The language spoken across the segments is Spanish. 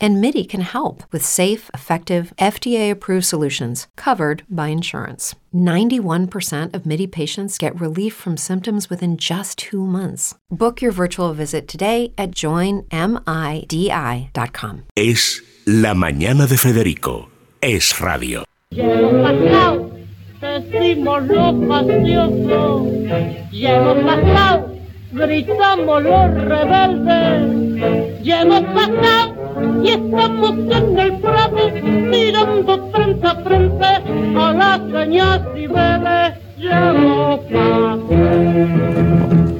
And MIDI can help with safe, effective, FDA approved solutions covered by insurance. 91% of MIDI patients get relief from symptoms within just two months. Book your virtual visit today at joinmidi.com. Es La Mañana de Federico. Es radio. Llevo pasado, decimos lo pacioso. Llevo pasado, gritamos los rebeldes. Llevo pasado, y estamos en el prado, mirando frente a frente a las cañas y veles. Llevo.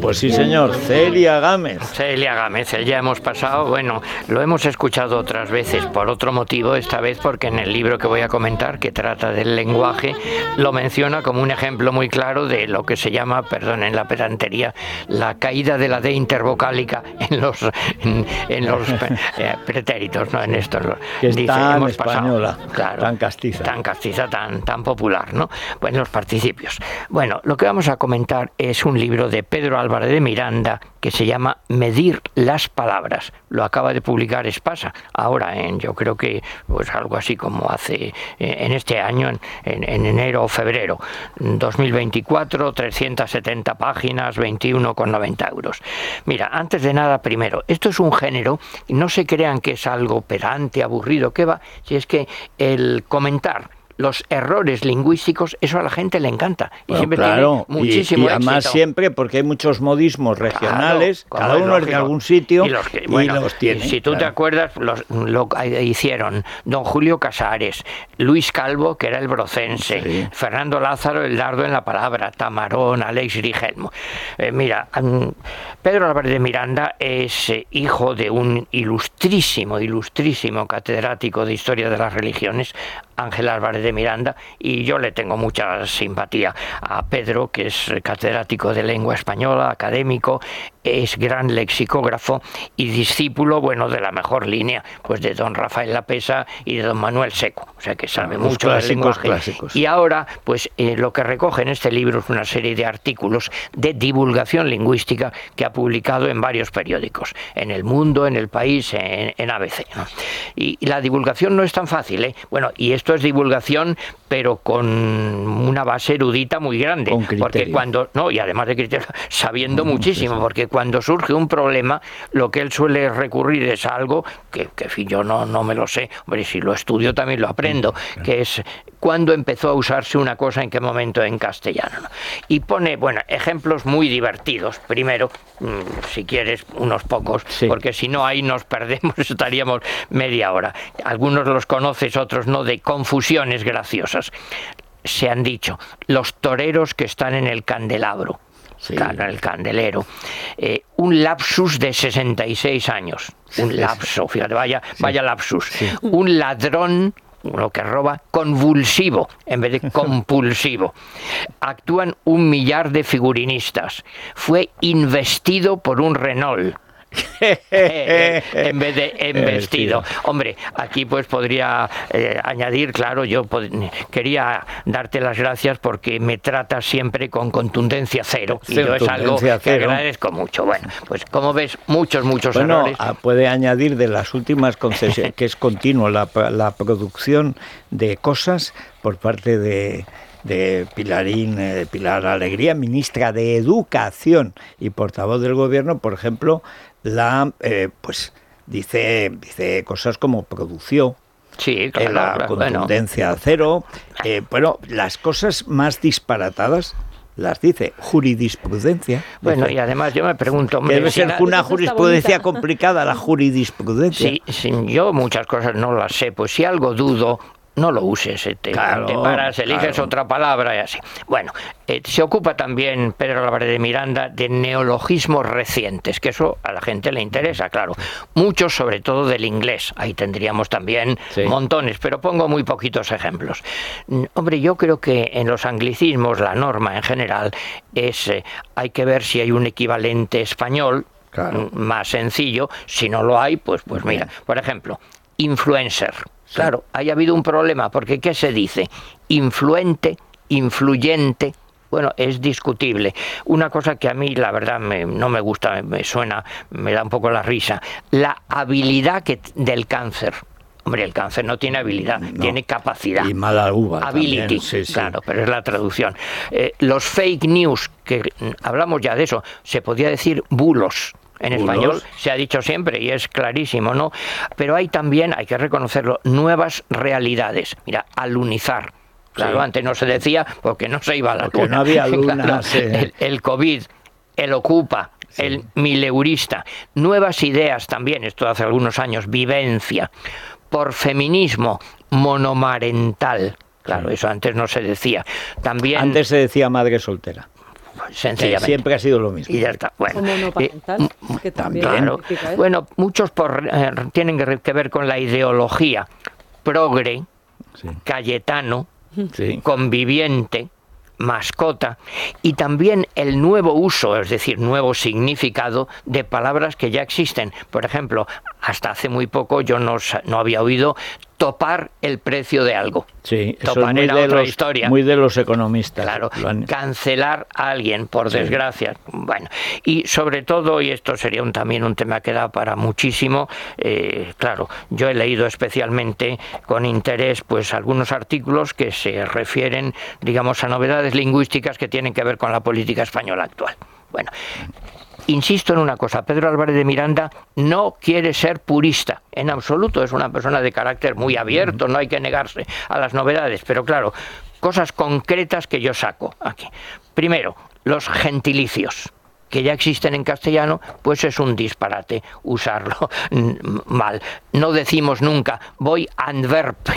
Pues sí, señor, Celia Gámez. Celia Gámez, ya hemos pasado, bueno, lo hemos escuchado otras veces por otro motivo, esta vez porque en el libro que voy a comentar, que trata del lenguaje, lo menciona como un ejemplo muy claro de lo que se llama, perdón, en la pedantería, la caída de la D intervocálica en los, en, los eh, pretéritos, ¿no? En estos. Que es tan española, claro, tan castiza. Tan castiza, tan, tan popular, ¿no? Pues los participios. Bueno, lo que vamos a comentar es un libro de Pedro Álvarez de Miranda que se llama Medir las palabras. Lo acaba de publicar Espasa, ahora en yo creo que pues algo así como hace eh, en este año, en, en enero o febrero. 2024, 370 páginas, 21,90 euros. Mira, antes de nada, primero, esto es un género, no se crean que es algo pedante, aburrido, que va, si es que el comentar los errores lingüísticos, eso a la gente le encanta. Y siempre claro, tiene muchísimo y, además siempre porque hay muchos modismos regionales, cada uno es de algún sitio y los, tiene. Si tú te acuerdas, los, lo hicieron don Julio Casares, Luis Calvo, que era el brocense, Fernando Lázaro, el dardo en la palabra, Tamarón, Alex Rigelmo. Eh, mira, Pedro Álvarez de Miranda es eh, hijo de un ilustrísimo, ilustrísimo catedrático de Historia de las Religiones, Ángel Álvarez de Miranda, y yo le tengo mucha simpatía a Pedro, que es catedrático de lengua española, académico, es gran lexicógrafo y discípulo, bueno, de la mejor línea, pues de don Rafael Lapesa y de don Manuel Seco, o sea que sabe ah, mucho de lenguaje. Clásicos. Y ahora, pues eh, lo que recoge en este libro es una serie de artículos de divulgación lingüística que ha publicado en varios periódicos, en El Mundo, en El País, en, ABC. Y, y, la divulgación no es tan fácil, ¿eh? Bueno, y esto es divulgación, pero con una base erudita muy grande, porque cuando no y además de criterio, sabiendo muchísimo, porque cuando surge un problema, lo que él suele recurrir es algo que, que fin, yo no, no me lo sé, hombre, si lo estudio también lo aprendo, que es cuándo empezó a usarse una cosa, en qué momento en castellano. Y pone, bueno, ejemplos muy divertidos. Primero, mm, si quieres, unos pocos, porque si no ahí nos perdemos, estaríamos media hora. Algunos los conoces, otros no, de confusiones graciosas. Se han dicho, los toreros que están en el candelabro. Claro, en el candelero. Eh, un lapsus de 66 años. Un lapso, fíjate, vaya, vaya lapsus. Un ladrón uno que roba, convulsivo en vez de compulsivo. Actúan un millar de figurinistas. Fue investido por un Renault. en vez de en vestido. Hombre, aquí pues podría eh, añadir, claro, yo quería darte las gracias porque me tratas siempre con contundencia cero y yo es algo que agradezco mucho. Bueno, pues como ves, muchos, muchos bueno, errores. Ah, puede añadir de las últimas concesiones, que es continuo la, la producción de cosas por parte de de Pilarín, eh, de Pilar Alegría, ministra de Educación y portavoz del gobierno, por ejemplo, la eh, pues dice dice cosas como produció Sí, claro, la contundencia cero. Eh, bueno, las cosas más disparatadas las dice juridisprudencia. Bueno, y además yo me pregunto... Debe ser una jurisprudencia complicada la jurisprudencia. Sí, sí, yo muchas cosas no las sé, pues si algo dudo, no lo uses, te, te paras, eliges otra palabra y así. Bueno, eh, se ocupa también Pedro Álvarez de Miranda de neologismos recientes, que eso a la gente le interesa, claro. Muchos, sobre todo del inglés. Ahí tendríamos también montones, pero pongo muy poquitos ejemplos. Mm, hombre, yo creo que en los anglicismos la norma en general es eh, hay que ver si hay un equivalente español mm, más sencillo. Si no lo hay, pues, pues mira, por ejemplo, influencer. Claro, haya habido un problema, porque ¿qué se dice? Influente, influyente, bueno, es discutible. Una cosa que a mí, la verdad, no me gusta, me suena, me da un poco la risa, la habilidad que, del cáncer. Hombre, el cáncer no tiene habilidad, tiene capacidad. Y mala uva. Ability, claro, pero es la traducción. Eh, los fake news, que hablamos ya de eso, se podía decir bulos. En español se ha dicho siempre y es clarísimo, ¿no? Pero hay también, hay que reconocerlo, nuevas realidades. Mira, alunizar Claro, antes no se decía porque no se iba a la porque no había luna. el, COVID, el Ocupa, el mileurista, nuevas ideas también, esto hace algunos años, vivencia, por feminismo monomarental. Claro, eso antes no se decía. También antes se decía madre soltera. Sencillamente. siempre ha sido lo mismo. Y ya está. Bueno, monoparental, que también. Bueno, muchos por, eh, tienen que ver con la ideología progre, Cayetano, conviviente, mascota y también el nuevo uso, es decir, nuevo significado de palabras que ya existen. Por ejemplo, hasta hace muy poco yo no, no había oído topar el precio de algo. Sí, topar era otra historia. Muy de los economistas. Claro, cancelar a alguien, por desgracia. Bueno, y sobre todo, y esto sería un, también un tema que da para muchísimo, eh, claro, yo he leído especialmente con interés pues algunos artículos que se refieren, digamos, a novedades lingüísticas que tienen que ver con la política española actual. Bueno, Insisto en una cosa, Pedro Álvarez de Miranda no quiere ser purista, en absoluto, es una persona de carácter muy abierto, no hay que negarse a las novedades, pero claro, cosas concretas que yo saco aquí. Primero, los gentilicios que ya existen en castellano, pues es un disparate usarlo mal. No decimos nunca voy a Antwerp,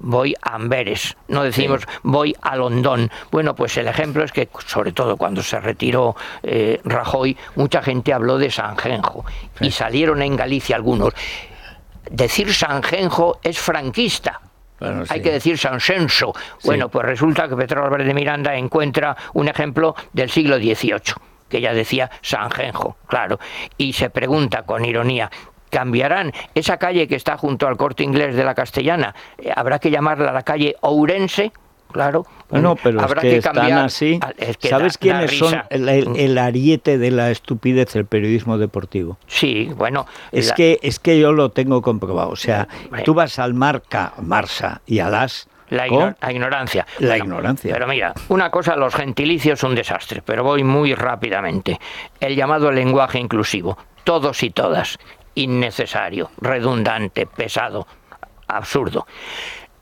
voy a Amberes, no decimos voy a Londón. Bueno, pues el ejemplo es que, sobre todo cuando se retiró eh, Rajoy, mucha gente habló de Sanjenjo y salieron en Galicia algunos. Decir Sanjenjo es franquista. Hay que decir Sansenso. Bueno, pues resulta que Pedro Álvarez de Miranda encuentra un ejemplo del siglo XVIII que ya decía Sanjenjo, claro, y se pregunta con ironía, cambiarán esa calle que está junto al corte inglés de la Castellana, eh, habrá que llamarla la calle Ourense, claro. Bueno, pero habrá es que, están así. ¿Sabes quiénes son el, ariete de la estupidez del periodismo deportivo? Sí, bueno. Es que es que yo lo tengo comprobado. O sea, tú vas al Marca, Marsa y a las la, ignorancia. La ignorancia. Pero mira, una cosa, los gentilicios un desastre, pero voy muy rápidamente. El llamado lenguaje inclusivo, todos y todas innecesario, redundante, pesado, absurdo.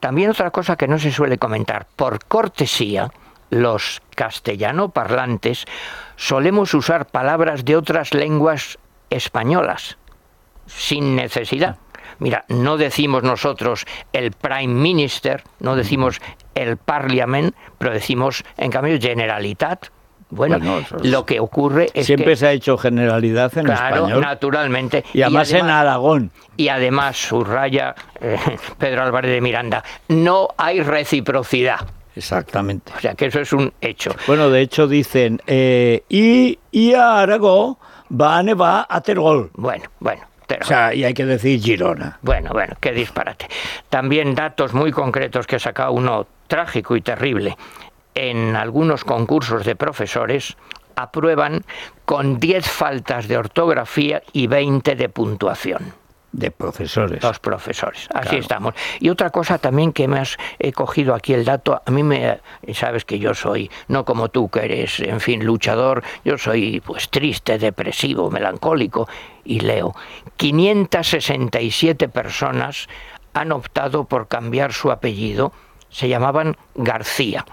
También otra cosa que no se suele comentar, por cortesía, los castellano parlantes solemos usar palabras de otras lenguas españolas, sin necesidad. Mira, no decimos nosotros el Prime Minister, no decimos el Parliament, pero decimos en cambio Generalitat, bueno, lo que ocurre es siempre que, se ha hecho generalidad en claro, naturalmente. Y además, en Aragón. Y además subraya eh, Pedro Álvarez de Miranda, no hay reciprocidad. Exactamente. O sea que eso es un hecho. Bueno, de hecho dicen, eh, y, y a Aragón va a nevar a Tergol. Bueno, bueno. O sea, y hay que decir Girona. Bueno, bueno, qué disparate. También datos muy concretos que saca uno trágico y terrible en algunos concursos de profesores aprueban con 10 faltas de ortografía y 20 de puntuación. De profesores. Los profesores, así estamos. Y otra cosa también que me has he cogido aquí el dato, a mí me sabes que yo soy, no como tú que eres, en fin, luchador, yo soy pues triste, depresivo, melancólico y leo, 567 personas han optado por cambiar su apellido, se llamaban García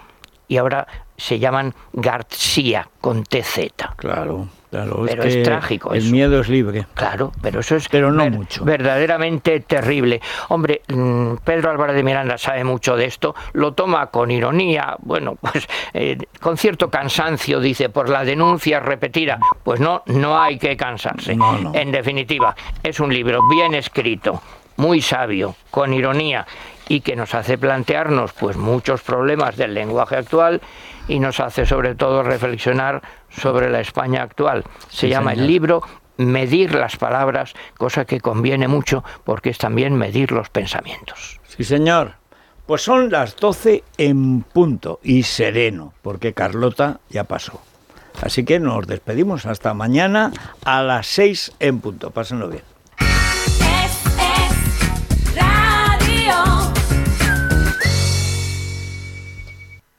y ahora se llaman García con TZ. Claro, claro. Pero es, trágico. El miedo es libre. Claro, pero eso es pero no mucho. verdaderamente terrible. Hombre, mm, Pedro Álvarez de Miranda sabe mucho de esto, lo toma con ironía, bueno, pues eh, con cierto cansancio, dice, por la denuncia repetida. Pues no, no hay que cansarse. En definitiva, es un libro bien escrito, muy sabio, con ironía y que nos hace plantearnos pues muchos problemas del lenguaje actual y nos hace sobre todo reflexionar sobre la España actual. Se llama el libro medir las palabras, cosa que conviene mucho porque es también medir los pensamientos. Sí, señor. Pues son las 12 en punto y sereno, porque Carlota ya pasó. Así que nos despedimos hasta mañana a las 6 en punto. Pásenlo bien.